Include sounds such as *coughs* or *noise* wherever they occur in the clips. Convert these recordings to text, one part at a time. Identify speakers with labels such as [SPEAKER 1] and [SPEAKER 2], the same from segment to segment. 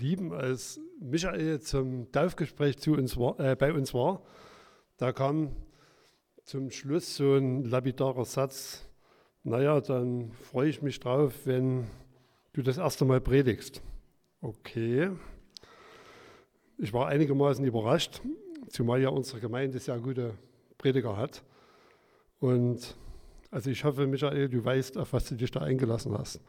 [SPEAKER 1] lieben, als Michael zum Taufgespräch zu uns war, äh, bei uns war. Da kam zum Schluss so ein lapidarer Satz, naja, dann freue ich mich drauf, wenn du das erste Mal predigst. Okay. Ich war einigermaßen überrascht, zumal ja unsere Gemeinde sehr gute Prediger hat. Und also ich hoffe, Michael, du weißt, auf was du dich da eingelassen hast.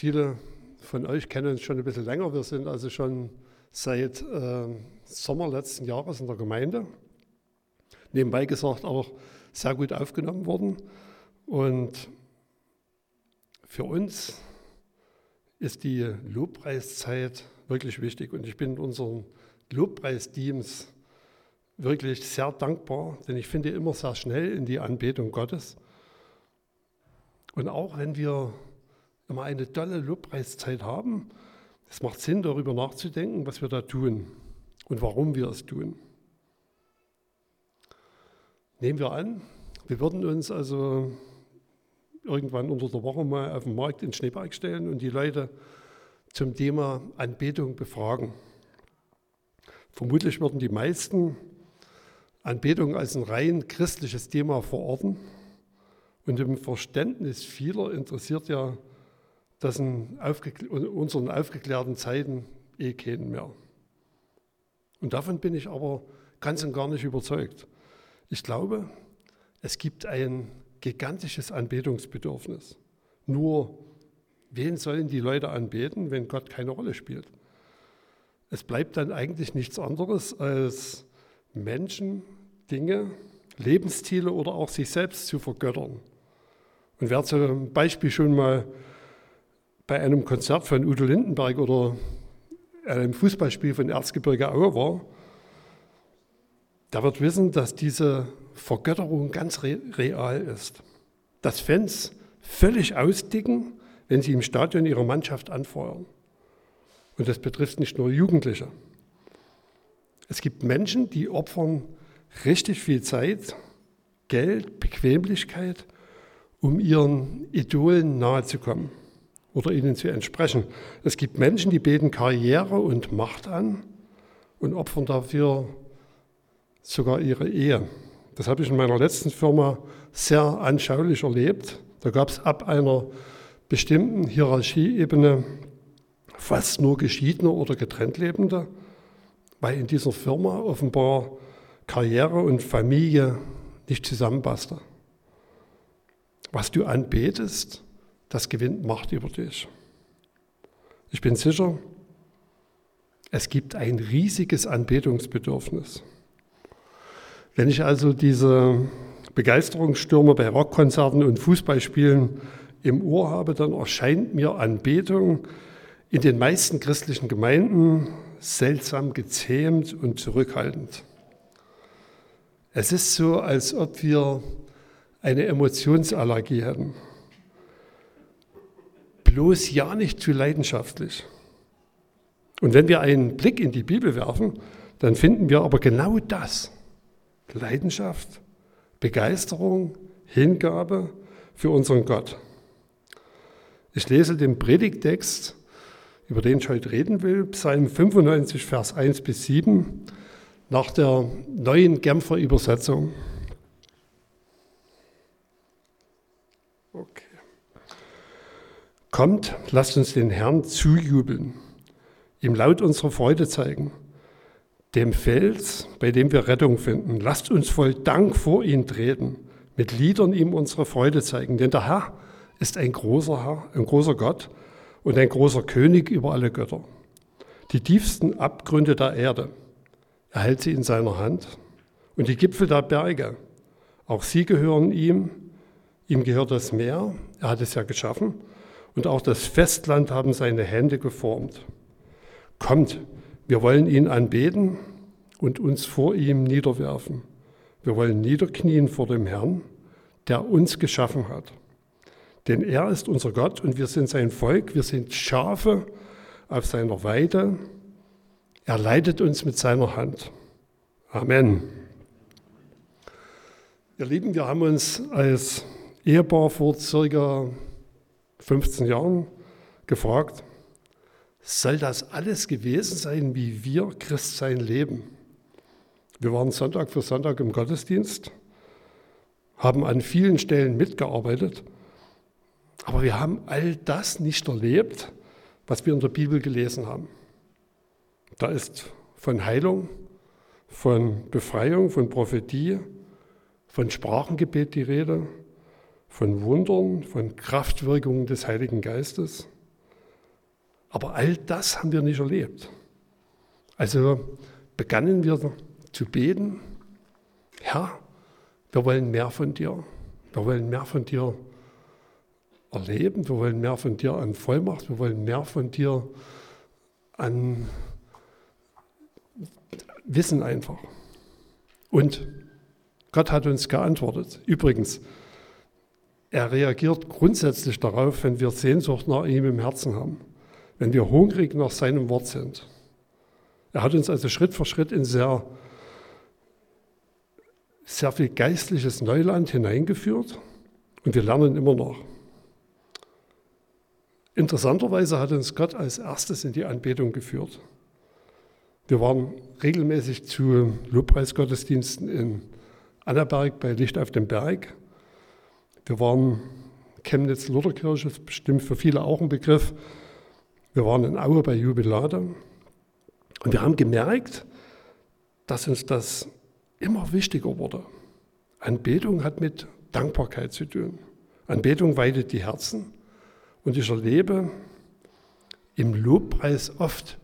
[SPEAKER 1] Viele von euch kennen uns schon ein bisschen länger. Wir sind also schon seit äh, Sommer letzten Jahres in der Gemeinde. Nebenbei gesagt auch sehr gut aufgenommen worden. Und für uns ist die Lobpreiszeit wirklich wichtig. Und ich bin unseren Lobpreisteams wirklich sehr dankbar, denn ich finde immer sehr schnell in die Anbetung Gottes. Und auch wenn wir immer eine tolle Lobpreiszeit haben, es macht Sinn, darüber nachzudenken, was wir da tun und warum wir es tun. Nehmen wir an, wir würden uns also irgendwann unter der Woche mal auf den Markt in Schneeberg stellen und die Leute zum Thema Anbetung befragen. Vermutlich würden die meisten Anbetung als ein rein christliches Thema verorten. Und im Verständnis vieler interessiert ja das in aufgekl unseren aufgeklärten Zeiten eh keinen mehr. Und davon bin ich aber ganz und gar nicht überzeugt. Ich glaube, es gibt ein gigantisches Anbetungsbedürfnis. Nur, wen sollen die Leute anbeten, wenn Gott keine Rolle spielt? Es bleibt dann eigentlich nichts anderes, als Menschen, Dinge, Lebensziele oder auch sich selbst zu vergöttern. Und wer zum Beispiel schon mal bei einem Konzert von Udo Lindenberg oder einem Fußballspiel von Erzgebirge Aue war, der wird wissen, dass diese Vergötterung ganz real ist. Dass Fans völlig ausdicken, wenn sie im Stadion ihre Mannschaft anfeuern. Und das betrifft nicht nur Jugendliche. Es gibt Menschen, die opfern richtig viel Zeit, Geld, Bequemlichkeit, um ihren Idolen nahezukommen oder ihnen zu entsprechen. Es gibt Menschen, die beten Karriere und Macht an und opfern dafür sogar ihre Ehe. Das habe ich in meiner letzten Firma sehr anschaulich erlebt. Da gab es ab einer bestimmten Hierarchieebene fast nur Geschiedene oder getrennt Lebende, weil in dieser Firma offenbar Karriere und Familie nicht zusammenpasste. Was du anbetest, das gewinnt Macht über dich. Ich bin sicher, es gibt ein riesiges Anbetungsbedürfnis. Wenn ich also diese Begeisterungsstürme bei Rockkonzerten und Fußballspielen im Ohr habe, dann erscheint mir Anbetung in den meisten christlichen Gemeinden seltsam gezähmt und zurückhaltend. Es ist so, als ob wir eine Emotionsallergie hätten. Bloß ja nicht zu leidenschaftlich. Und wenn wir einen Blick in die Bibel werfen, dann finden wir aber genau das. Leidenschaft, Begeisterung, Hingabe für unseren Gott. Ich lese den Predigtext über den ich heute reden will, Psalm 95, Vers 1 bis 7, nach der neuen Genfer Übersetzung. Okay. Kommt, lasst uns den Herrn zujubeln, ihm laut unsere Freude zeigen, dem Fels, bei dem wir Rettung finden. Lasst uns voll Dank vor ihn treten, mit Liedern ihm unsere Freude zeigen, denn der Herr ist ein großer Herr, ein großer Gott und ein großer König über alle Götter. Die tiefsten Abgründe der Erde, er hält sie in seiner Hand und die Gipfel der Berge, auch sie gehören ihm, ihm gehört das Meer, er hat es ja geschaffen und auch das Festland haben seine Hände geformt. Kommt, wir wollen ihn anbeten und uns vor ihm niederwerfen. Wir wollen niederknien vor dem Herrn, der uns geschaffen hat. Denn er ist unser Gott und wir sind sein Volk, wir sind Schafe auf seiner Weide. Er leitet uns mit seiner Hand. Amen. Ihr Lieben, wir haben uns als Ehepaar vor circa 15 Jahren gefragt, soll das alles gewesen sein, wie wir Christsein leben? Wir waren Sonntag für Sonntag im Gottesdienst, haben an vielen Stellen mitgearbeitet, aber wir haben all das nicht erlebt, was wir in der Bibel gelesen haben. Da ist von Heilung, von Befreiung, von Prophetie, von Sprachengebet die Rede, von Wundern, von Kraftwirkungen des Heiligen Geistes. Aber all das haben wir nicht erlebt. Also begannen wir zu beten, Herr, wir wollen mehr von dir. Wir wollen mehr von dir erleben, wir wollen mehr von dir an Vollmacht, wir wollen mehr von dir an Wissen einfach. Und Gott hat uns geantwortet. Übrigens, er reagiert grundsätzlich darauf, wenn wir Sehnsucht nach ihm im Herzen haben, wenn wir hungrig nach seinem Wort sind. Er hat uns also Schritt für Schritt in sehr, sehr viel geistliches Neuland hineingeführt und wir lernen immer noch. Interessanterweise hat uns Gott als erstes in die Anbetung geführt. Wir waren regelmäßig zu Lobpreisgottesdiensten in Annaberg bei Licht auf dem Berg wir waren Chemnitz-Lutherkirche, ist bestimmt für viele auch ein Begriff. Wir waren in Aue bei Jubilade und wir haben gemerkt, dass uns das immer wichtiger wurde. Anbetung hat mit Dankbarkeit zu tun. Anbetung weitet die Herzen und ich erlebe im Lobpreis oft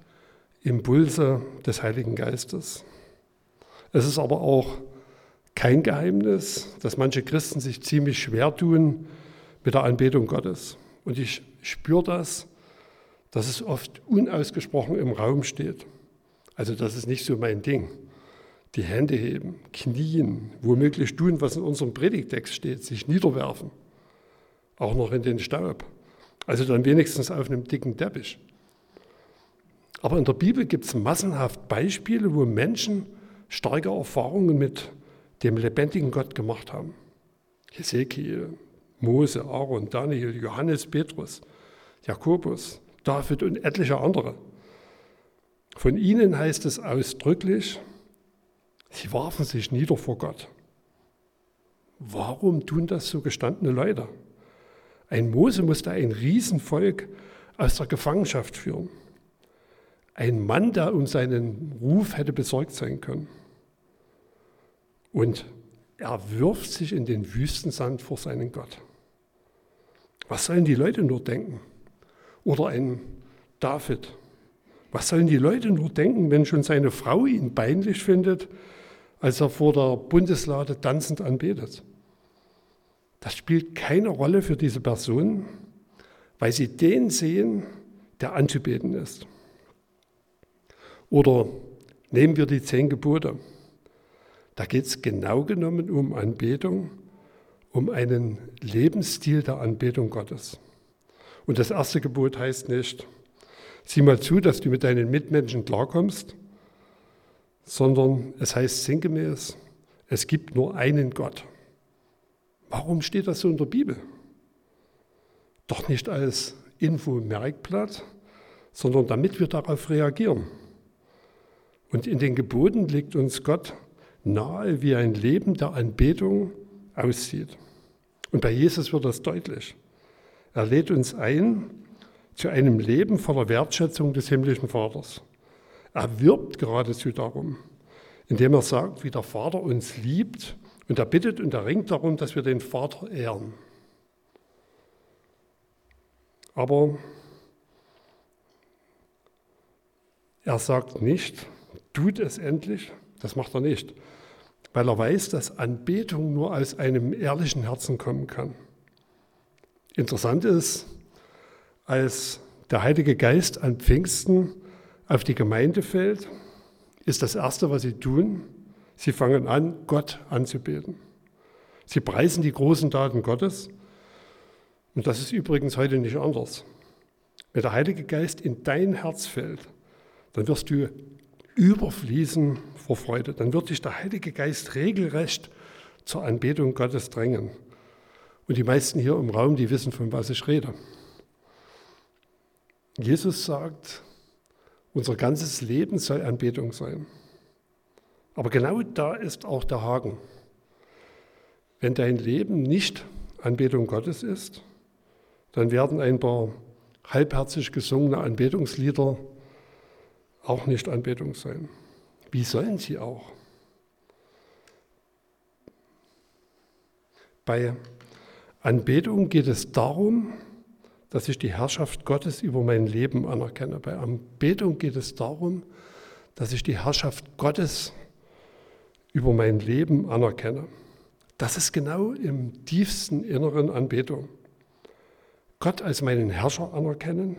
[SPEAKER 1] Impulse des Heiligen Geistes. Es ist aber auch kein Geheimnis, dass manche Christen sich ziemlich schwer tun mit der Anbetung Gottes. Und ich spüre das, dass es oft unausgesprochen im Raum steht. Also das ist nicht so mein Ding. Die Hände heben, knien, womöglich tun, was in unserem Predigtext steht, sich niederwerfen, auch noch in den Staub. Also dann wenigstens auf einem dicken Teppich. Aber in der Bibel gibt es massenhaft Beispiele, wo Menschen starke Erfahrungen mit dem lebendigen Gott gemacht haben. Hesekiel, Mose, Aaron, Daniel, Johannes, Petrus, Jakobus, David und etliche andere. Von ihnen heißt es ausdrücklich, sie warfen sich nieder vor Gott. Warum tun das so gestandene Leute? Ein Mose musste ein Riesenvolk aus der Gefangenschaft führen. Ein Mann, der um seinen Ruf hätte besorgt sein können. Und er wirft sich in den Wüstensand vor seinen Gott. Was sollen die Leute nur denken? Oder ein David. Was sollen die Leute nur denken, wenn schon seine Frau ihn peinlich findet, als er vor der Bundeslade tanzend anbetet? Das spielt keine Rolle für diese Person, weil sie den sehen, der anzubeten ist. Oder nehmen wir die zehn Gebote. Da geht es genau genommen um Anbetung, um einen Lebensstil der Anbetung Gottes. Und das erste Gebot heißt nicht, sieh mal zu, dass du mit deinen Mitmenschen klarkommst, sondern es heißt sinngemäß, es gibt nur einen Gott. Warum steht das so in der Bibel? Doch nicht als Info-Merkblatt, sondern damit wir darauf reagieren. Und in den Geboten legt uns Gott nahe, wie ein Leben der Anbetung aussieht. Und bei Jesus wird das deutlich. Er lädt uns ein zu einem Leben voller Wertschätzung des himmlischen Vaters. Er wirbt geradezu darum, indem er sagt, wie der Vater uns liebt und er bittet und er ringt darum, dass wir den Vater ehren. Aber er sagt nicht, tut es endlich, das macht er nicht, weil er weiß, dass Anbetung nur aus einem ehrlichen Herzen kommen kann. Interessant ist, als der Heilige Geist an Pfingsten auf die Gemeinde fällt, ist das Erste, was sie tun, sie fangen an, Gott anzubeten. Sie preisen die großen Taten Gottes. Und das ist übrigens heute nicht anders. Wenn der Heilige Geist in dein Herz fällt, dann wirst du überfließen vor Freude. Dann wird dich der Heilige Geist regelrecht zur Anbetung Gottes drängen. Und die meisten hier im Raum, die wissen, von was ich rede. Jesus sagt, unser ganzes Leben soll Anbetung sein. Aber genau da ist auch der Haken. Wenn dein Leben nicht Anbetung Gottes ist, dann werden ein paar halbherzig gesungene Anbetungslieder auch nicht Anbetung sein. Wie sollen sie auch? Bei Anbetung geht es darum, dass ich die Herrschaft Gottes über mein Leben anerkenne. Bei Anbetung geht es darum, dass ich die Herrschaft Gottes über mein Leben anerkenne. Das ist genau im tiefsten Inneren Anbetung. Gott als meinen Herrscher anerkennen,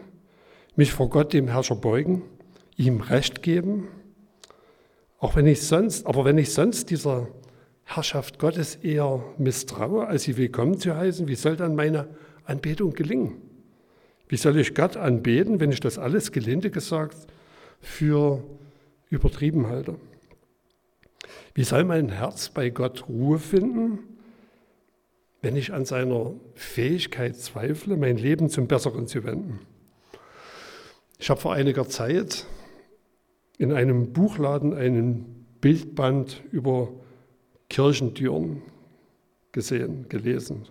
[SPEAKER 1] mich vor Gott, dem Herrscher, beugen, ihm Recht geben, auch wenn ich sonst, aber wenn ich sonst dieser Herrschaft Gottes eher misstraue, als sie willkommen zu heißen, wie soll dann meine Anbetung gelingen? Wie soll ich Gott anbeten, wenn ich das alles gelinde gesagt für übertrieben halte? Wie soll mein Herz bei Gott Ruhe finden, wenn ich an seiner Fähigkeit zweifle, mein Leben zum Besseren zu wenden? Ich habe vor einiger Zeit in einem Buchladen einen Bildband über Kirchentüren gesehen, gelesen.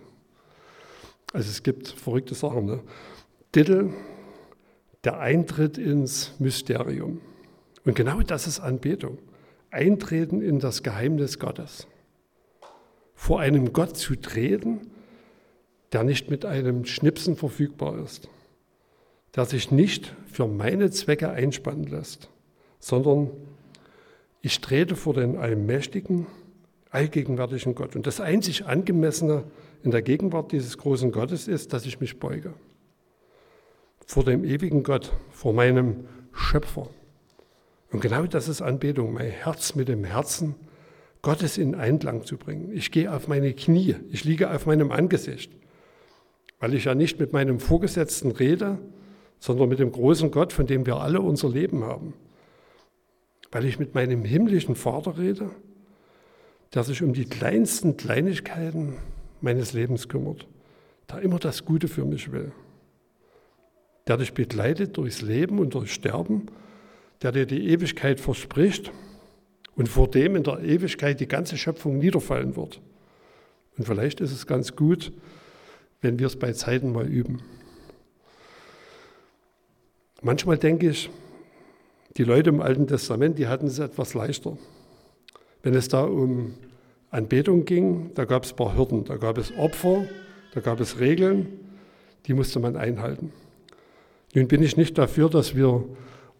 [SPEAKER 1] Also es gibt verrückte Sachen. Ne? Titel, der Eintritt ins Mysterium. Und genau das ist Anbetung. Eintreten in das Geheimnis Gottes. Vor einem Gott zu treten, der nicht mit einem Schnipsen verfügbar ist, der sich nicht für meine Zwecke einspannen lässt, sondern ich trete vor den allmächtigen, allgegenwärtigen Gott. Und das einzig Angemessene in der Gegenwart dieses großen Gottes ist, dass ich mich beuge. Vor dem ewigen Gott, vor meinem Schöpfer. Und genau das ist Anbetung, mein Herz mit dem Herzen Gottes in Einklang zu bringen. Ich gehe auf meine Knie, ich liege auf meinem Angesicht, weil ich ja nicht mit meinem Vorgesetzten rede, sondern mit dem großen Gott, von dem wir alle unser Leben haben. Weil ich mit meinem himmlischen Vater rede, der sich um die kleinsten Kleinigkeiten meines Lebens kümmert, der immer das Gute für mich will, der dich begleitet durchs Leben und durchs Sterben der dir die Ewigkeit verspricht und vor dem in der Ewigkeit die ganze Schöpfung niederfallen wird. Und vielleicht ist es ganz gut, wenn wir es bei Zeiten mal üben. Manchmal denke ich, die Leute im Alten Testament, die hatten es etwas leichter. Wenn es da um Anbetung ging, da gab es ein paar Hürden, da gab es Opfer, da gab es Regeln, die musste man einhalten. Nun bin ich nicht dafür, dass wir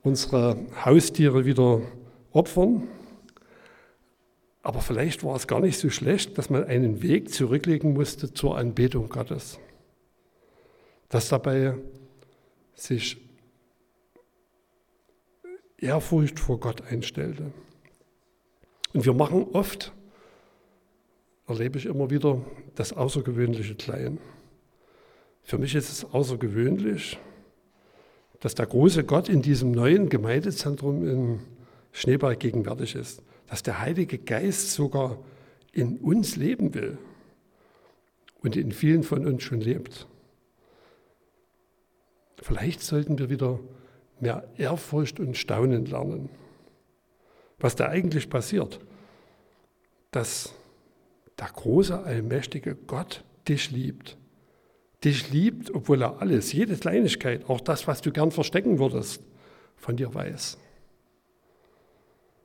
[SPEAKER 1] unsere Haustiere wieder opfern. Aber vielleicht war es gar nicht so schlecht, dass man einen Weg zurücklegen musste zur Anbetung Gottes. Dass dabei sich Ehrfurcht vor Gott einstellte. Und wir machen oft, erlebe ich immer wieder, das Außergewöhnliche klein. Für mich ist es außergewöhnlich, dass der große Gott in diesem neuen Gemeindezentrum in Schneeberg gegenwärtig ist, dass der Heilige Geist sogar in uns leben will und in vielen von uns schon lebt. Vielleicht sollten wir wieder mehr Ehrfurcht und Staunen lernen. Was da eigentlich passiert, dass der große, allmächtige Gott dich liebt dich liebt, obwohl er alles, jede Kleinigkeit, auch das, was du gern verstecken würdest, von dir weiß.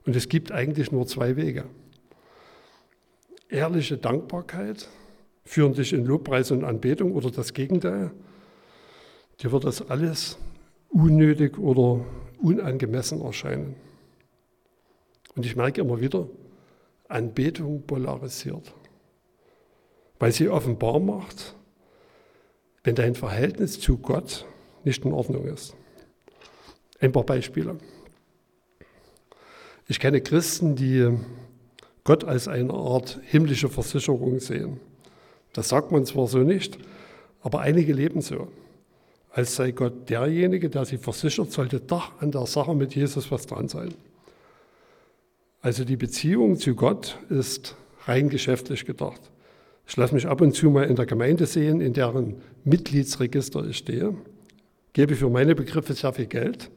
[SPEAKER 1] Und es gibt eigentlich nur zwei Wege. Ehrliche Dankbarkeit führen dich in Lobpreis und Anbetung oder das Gegenteil. Dir wird das alles unnötig oder unangemessen erscheinen. Und ich merke immer wieder, Anbetung polarisiert, weil sie offenbar macht, wenn dein Verhältnis zu Gott nicht in Ordnung ist. Ein paar Beispiele. Ich kenne Christen, die Gott als eine Art himmlische Versicherung sehen. Das sagt man zwar so nicht, aber einige leben so. Als sei Gott derjenige, der sie versichert, sollte doch an der Sache mit Jesus was dran sein. Also die Beziehung zu Gott ist rein geschäftlich gedacht. Ich lasse mich ab und zu mal in der Gemeinde sehen, in deren Mitgliedsregister ich stehe. gebe für meine Begriffe sehr viel Geld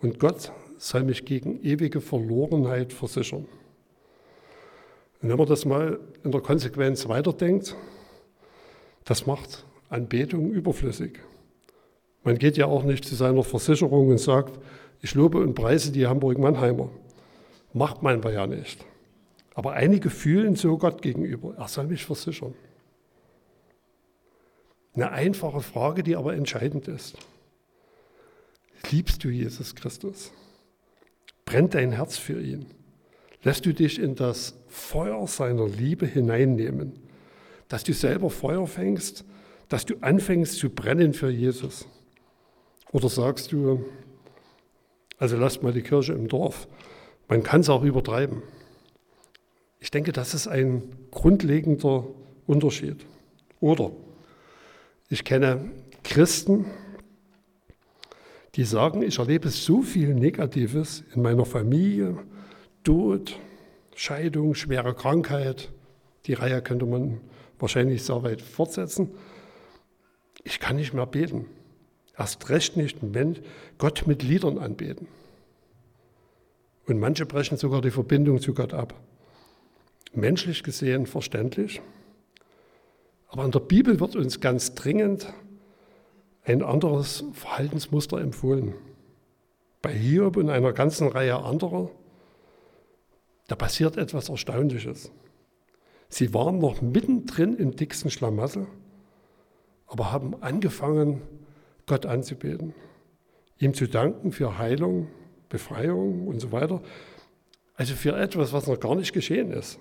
[SPEAKER 1] und Gott soll mich gegen ewige Verlorenheit versichern. Und wenn man das mal in der Konsequenz weiterdenkt, das macht Anbetung überflüssig. Man geht ja auch nicht zu seiner Versicherung und sagt, ich lobe und preise die Hamburg-Mannheimer. Macht man ja nicht. Aber einige fühlen so Gott gegenüber, er soll mich versichern. Eine einfache Frage, die aber entscheidend ist. Liebst du Jesus Christus? Brennt dein Herz für ihn? Lässt du dich in das Feuer seiner Liebe hineinnehmen? Dass du selber Feuer fängst, dass du anfängst zu brennen für Jesus? Oder sagst du, also lasst mal die Kirche im Dorf, man kann es auch übertreiben. Ich denke, das ist ein grundlegender Unterschied. Oder ich kenne Christen, die sagen, ich erlebe so viel Negatives in meiner Familie, Tod, Scheidung, schwere Krankheit. Die Reihe könnte man wahrscheinlich sehr weit fortsetzen. Ich kann nicht mehr beten. Erst recht nicht Gott mit Liedern anbeten. Und manche brechen sogar die Verbindung zu Gott ab. Menschlich gesehen verständlich. Aber in der Bibel wird uns ganz dringend ein anderes Verhaltensmuster empfohlen. Bei Hiob und einer ganzen Reihe anderer, da passiert etwas Erstaunliches. Sie waren noch mittendrin im dicksten Schlamassel, aber haben angefangen, Gott anzubeten, ihm zu danken für Heilung, Befreiung und so weiter. Also für etwas, was noch gar nicht geschehen ist.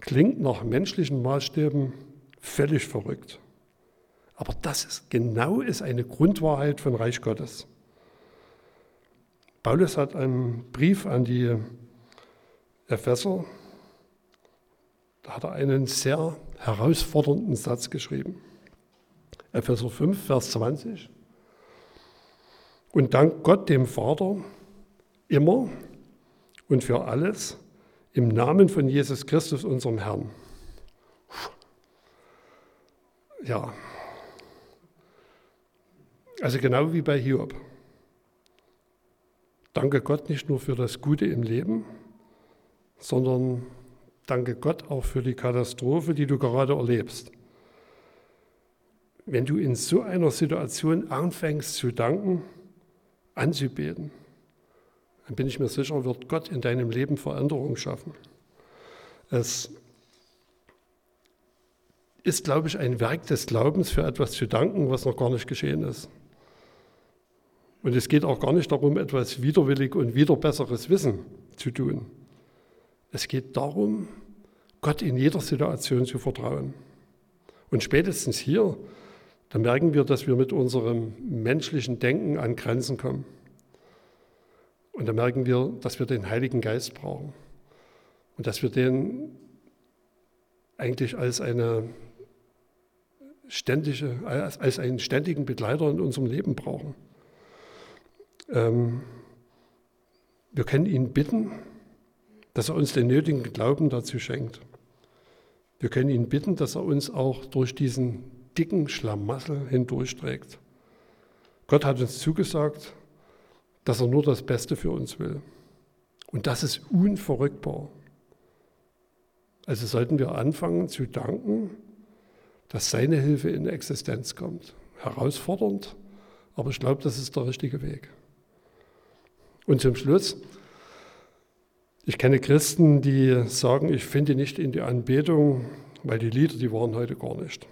[SPEAKER 1] Klingt nach menschlichen Maßstäben völlig verrückt. Aber das ist genau ist eine Grundwahrheit von Reich Gottes. Paulus hat einen Brief an die Epheser, da hat er einen sehr herausfordernden Satz geschrieben. Epheser 5, Vers 20. Und dank Gott, dem Vater, immer und für alles im Namen von Jesus Christus, unserem Herrn. Ja, also genau wie bei Hiob. Danke Gott nicht nur für das Gute im Leben, sondern danke Gott auch für die Katastrophe, die du gerade erlebst. Wenn du in so einer Situation anfängst zu danken, anzubeten, dann bin ich mir sicher, wird Gott in deinem Leben Veränderung schaffen. Es ist, glaube ich, ein Werk des Glaubens, für etwas zu danken, was noch gar nicht geschehen ist. Und es geht auch gar nicht darum, etwas widerwillig und wieder besseres Wissen zu tun. Es geht darum, Gott in jeder Situation zu vertrauen. Und spätestens hier, da merken wir, dass wir mit unserem menschlichen Denken an Grenzen kommen. Und da merken wir, dass wir den Heiligen Geist brauchen. Und dass wir den eigentlich als eine ständige, als einen ständigen Begleiter in unserem Leben brauchen. Ähm, wir können ihn bitten, dass er uns den nötigen Glauben dazu schenkt. Wir können ihn bitten, dass er uns auch durch diesen dicken Schlamassel hindurchträgt. Gott hat uns zugesagt, dass er nur das Beste für uns will. Und das ist unverrückbar. Also sollten wir anfangen zu danken, dass seine Hilfe in Existenz kommt. Herausfordernd, aber ich glaube, das ist der richtige Weg. Und zum Schluss, ich kenne Christen, die sagen, ich finde nicht in die Anbetung, weil die Lieder, die waren heute gar nicht.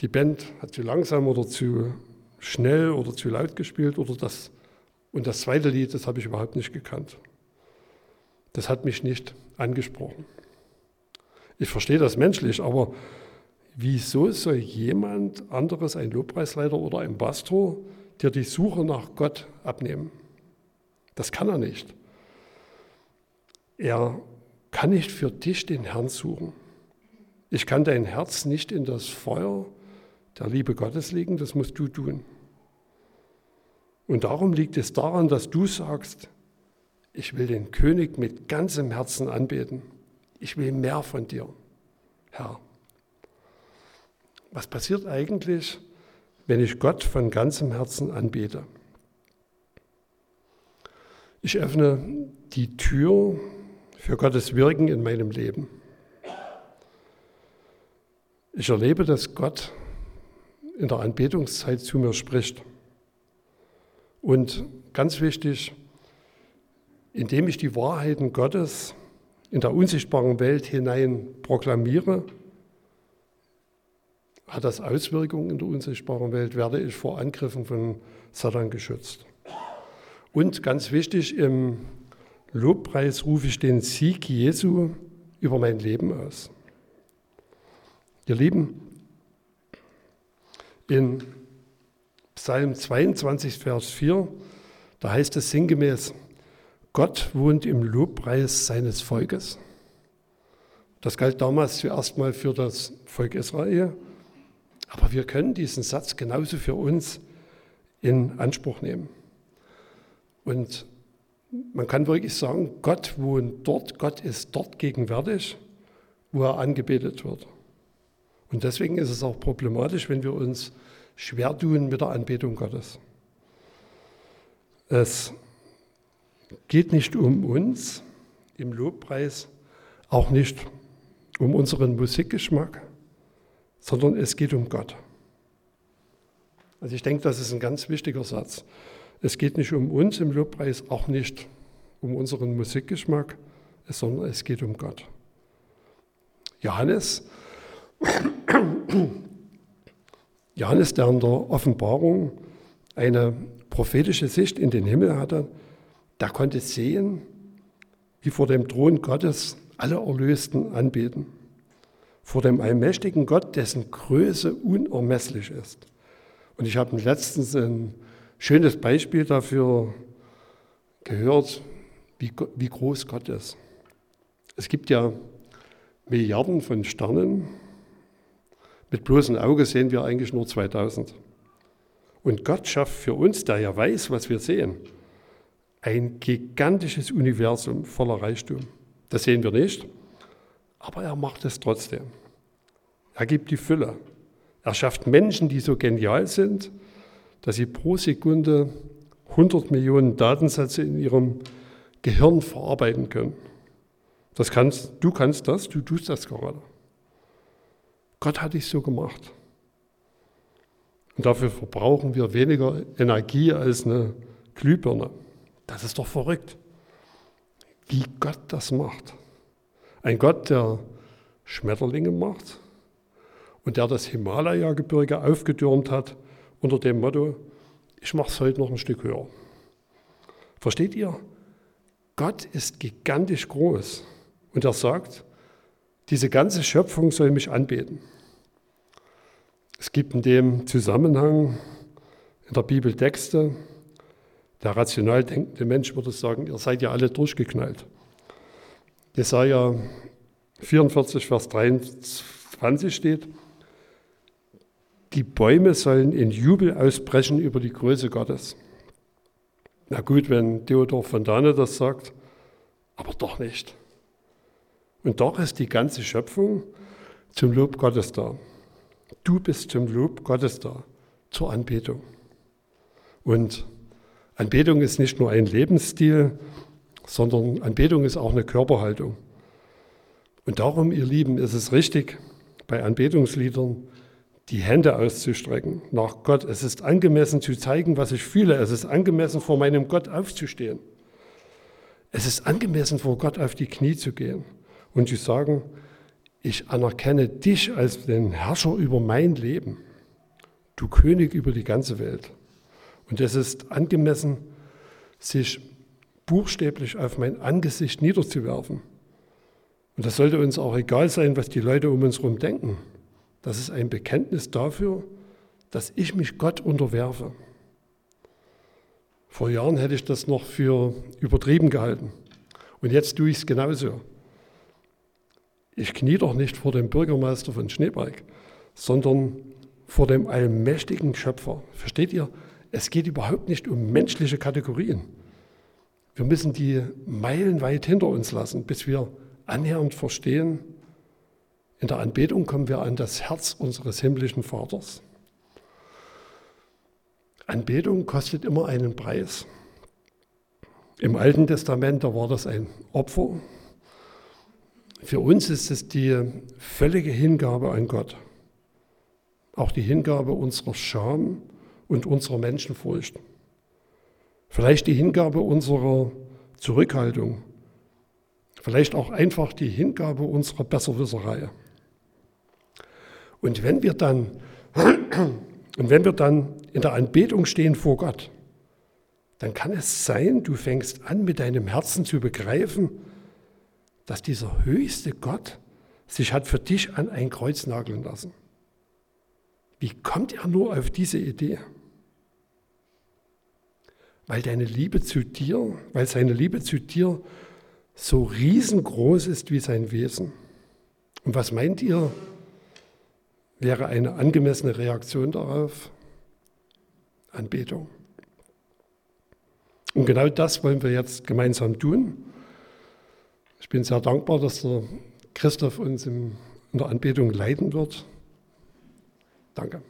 [SPEAKER 1] Die Band hat zu langsam oder zu schnell oder zu laut gespielt oder das. Und das zweite Lied, das habe ich überhaupt nicht gekannt. Das hat mich nicht angesprochen. Ich verstehe das menschlich, aber wieso soll jemand anderes, ein Lobpreisleiter oder ein Pastor, dir die Suche nach Gott abnehmen? Das kann er nicht. Er kann nicht für dich den Herrn suchen. Ich kann dein Herz nicht in das Feuer der Liebe Gottes legen, das musst du tun. Und darum liegt es daran, dass du sagst, ich will den König mit ganzem Herzen anbeten. Ich will mehr von dir, Herr. Was passiert eigentlich, wenn ich Gott von ganzem Herzen anbete. Ich öffne die Tür für Gottes Wirken in meinem Leben. Ich erlebe, dass Gott in der Anbetungszeit zu mir spricht. Und ganz wichtig, indem ich die Wahrheiten Gottes in der unsichtbaren Welt hinein proklamiere, hat das Auswirkungen in der unsichtbaren Welt, werde ich vor Angriffen von Satan geschützt. Und ganz wichtig, im Lobpreis rufe ich den Sieg Jesu über mein Leben aus. Ihr Lieben, in Psalm 22, Vers 4, da heißt es sinngemäß, Gott wohnt im Lobpreis seines Volkes. Das galt damals zuerst mal für das Volk Israel, aber wir können diesen Satz genauso für uns in Anspruch nehmen. Und man kann wirklich sagen, Gott wohnt dort, Gott ist dort gegenwärtig, wo er angebetet wird. Und deswegen ist es auch problematisch, wenn wir uns schwer tun mit der Anbetung Gottes. Es geht nicht um uns im Lobpreis, auch nicht um unseren Musikgeschmack, sondern es geht um Gott. Also ich denke, das ist ein ganz wichtiger Satz. Es geht nicht um uns im Lobpreis, auch nicht um unseren Musikgeschmack, sondern es geht um Gott. Johannes, *coughs* Johannes, der in der Offenbarung eine prophetische Sicht in den Himmel hatte, der konnte sehen, wie vor dem Thron Gottes alle Erlösten anbeten. Vor dem allmächtigen Gott, dessen Größe unermesslich ist. Und ich habe letztens ein schönes Beispiel dafür gehört, wie, wie groß Gott ist. Es gibt ja Milliarden von Sternen. Mit bloßem Auge sehen wir eigentlich nur 2000. Und Gott schafft für uns, der ja weiß, was wir sehen, ein gigantisches Universum voller Reichtum. Das sehen wir nicht, aber er macht es trotzdem. Er gibt die Fülle. Er schafft Menschen, die so genial sind, dass sie pro Sekunde 100 Millionen Datensätze in ihrem Gehirn verarbeiten können. Das kannst, du kannst das, du tust das gerade. Gott hat dich so gemacht. Und dafür verbrauchen wir weniger Energie als eine Glühbirne. Das ist doch verrückt, wie Gott das macht. Ein Gott, der Schmetterlinge macht und der das Himalaya-Gebirge aufgetürmt hat unter dem Motto, ich mache es heute noch ein Stück höher. Versteht ihr? Gott ist gigantisch groß und er sagt, diese ganze Schöpfung soll mich anbeten. Es gibt in dem Zusammenhang in der Bibel Texte, der rational denkende Mensch würde sagen, ihr seid ja alle durchgeknallt. Jesaja 44, Vers 23 steht, die Bäume sollen in Jubel ausbrechen über die Größe Gottes. Na gut, wenn Theodor Fontane das sagt, aber doch nicht. Und doch ist die ganze Schöpfung zum Lob Gottes da. Du bist zum Lob Gottes da, zur Anbetung. Und Anbetung ist nicht nur ein Lebensstil, sondern Anbetung ist auch eine Körperhaltung. Und darum, ihr Lieben, ist es richtig, bei Anbetungsliedern die Hände auszustrecken nach Gott. Es ist angemessen zu zeigen, was ich fühle. Es ist angemessen, vor meinem Gott aufzustehen. Es ist angemessen, vor Gott auf die Knie zu gehen und zu sagen, ich anerkenne dich als den Herrscher über mein Leben, du König über die ganze Welt. Und es ist angemessen, sich buchstäblich auf mein Angesicht niederzuwerfen. Und das sollte uns auch egal sein, was die Leute um uns herum denken. Das ist ein Bekenntnis dafür, dass ich mich Gott unterwerfe. Vor Jahren hätte ich das noch für übertrieben gehalten. Und jetzt tue ich es genauso. Ich knie doch nicht vor dem Bürgermeister von Schneeberg, sondern vor dem allmächtigen Schöpfer. Versteht ihr? Es geht überhaupt nicht um menschliche Kategorien. Wir müssen die meilenweit hinter uns lassen, bis wir annähernd verstehen, in der Anbetung kommen wir an das Herz unseres himmlischen Vaters. Anbetung kostet immer einen Preis. Im Alten Testament, da war das ein Opfer. Für uns ist es die völlige Hingabe an Gott. Auch die Hingabe unserer Scham und unserer Menschenfurcht. Vielleicht die Hingabe unserer Zurückhaltung. Vielleicht auch einfach die Hingabe unserer Besserwisserei. Und wenn wir dann, *clears throat* und wenn wir dann in der Anbetung stehen vor Gott, dann kann es sein, du fängst an, mit deinem Herzen zu begreifen, dass dieser höchste Gott sich hat für dich an ein Kreuz nageln lassen. Wie kommt er nur auf diese Idee? Weil deine Liebe zu dir, weil seine Liebe zu dir so riesengroß ist wie sein Wesen. Und was meint ihr, wäre eine angemessene Reaktion darauf? Anbetung. Und genau das wollen wir jetzt gemeinsam tun. Ich bin sehr dankbar, dass der Christoph uns in der Anbetung leiten wird. Danke.